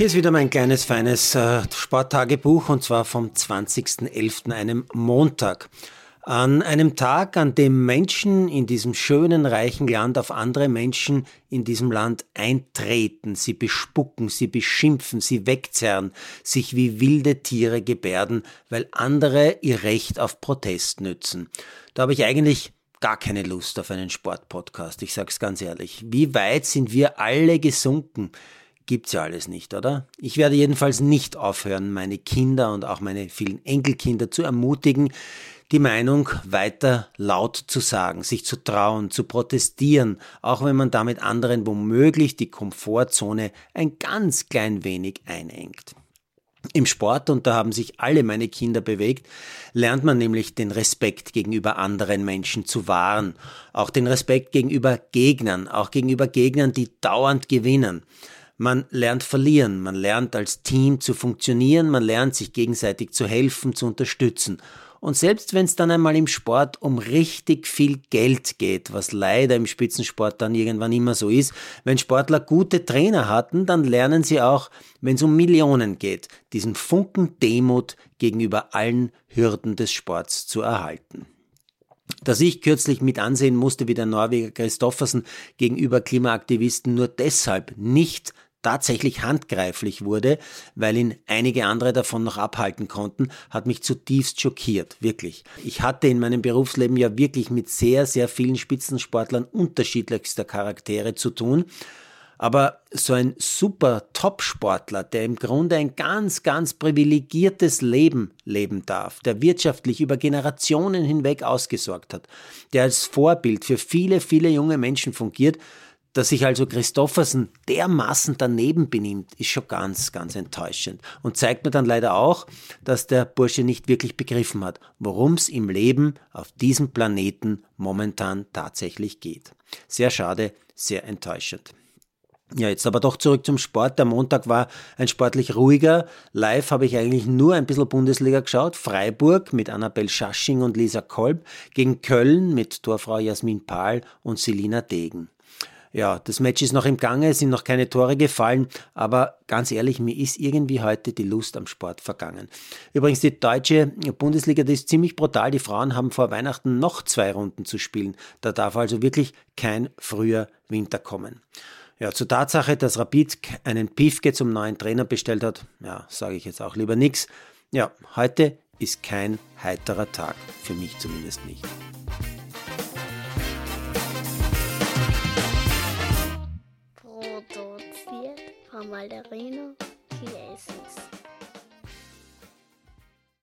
Hier ist wieder mein kleines, feines äh, Sporttagebuch und zwar vom 20.11., einem Montag. An einem Tag, an dem Menschen in diesem schönen, reichen Land auf andere Menschen in diesem Land eintreten, sie bespucken, sie beschimpfen, sie wegzerren, sich wie wilde Tiere gebärden, weil andere ihr Recht auf Protest nützen. Da habe ich eigentlich gar keine Lust auf einen Sportpodcast, ich sag's ganz ehrlich. Wie weit sind wir alle gesunken? Gibt's ja alles nicht, oder? Ich werde jedenfalls nicht aufhören, meine Kinder und auch meine vielen Enkelkinder zu ermutigen, die Meinung weiter laut zu sagen, sich zu trauen, zu protestieren, auch wenn man damit anderen womöglich die Komfortzone ein ganz klein wenig einengt. Im Sport, und da haben sich alle meine Kinder bewegt, lernt man nämlich den Respekt gegenüber anderen Menschen zu wahren, auch den Respekt gegenüber Gegnern, auch gegenüber Gegnern, die dauernd gewinnen. Man lernt verlieren, man lernt als Team zu funktionieren, man lernt sich gegenseitig zu helfen, zu unterstützen. Und selbst wenn es dann einmal im Sport um richtig viel Geld geht, was leider im Spitzensport dann irgendwann immer so ist, wenn Sportler gute Trainer hatten, dann lernen sie auch, wenn es um Millionen geht, diesen Funken Demut gegenüber allen Hürden des Sports zu erhalten. Dass ich kürzlich mit ansehen musste, wie der Norweger Christoffersen gegenüber Klimaaktivisten nur deshalb nicht tatsächlich handgreiflich wurde, weil ihn einige andere davon noch abhalten konnten, hat mich zutiefst schockiert, wirklich. Ich hatte in meinem Berufsleben ja wirklich mit sehr, sehr vielen Spitzensportlern unterschiedlichster Charaktere zu tun. Aber so ein super Top-Sportler, der im Grunde ein ganz, ganz privilegiertes Leben leben darf, der wirtschaftlich über Generationen hinweg ausgesorgt hat, der als Vorbild für viele, viele junge Menschen fungiert, dass sich also Christoffersen dermaßen daneben benimmt, ist schon ganz, ganz enttäuschend und zeigt mir dann leider auch, dass der Bursche nicht wirklich begriffen hat, worum es im Leben auf diesem Planeten momentan tatsächlich geht. Sehr schade, sehr enttäuschend. Ja, jetzt aber doch zurück zum Sport. Der Montag war ein sportlich ruhiger. Live habe ich eigentlich nur ein bisschen Bundesliga geschaut. Freiburg mit Annabel Schasching und Lisa Kolb gegen Köln mit Torfrau Jasmin Pahl und Selina Degen ja, das Match ist noch im Gange, es sind noch keine Tore gefallen, aber ganz ehrlich, mir ist irgendwie heute die Lust am Sport vergangen. Übrigens, die deutsche Bundesliga, die ist ziemlich brutal. Die Frauen haben vor Weihnachten noch zwei Runden zu spielen. Da darf also wirklich kein früher Winter kommen. Ja, zur Tatsache, dass Rapid einen Piefke zum neuen Trainer bestellt hat, ja, sage ich jetzt auch lieber nichts. Ja, heute ist kein heiterer Tag, für mich zumindest nicht. Malderino Chiesens.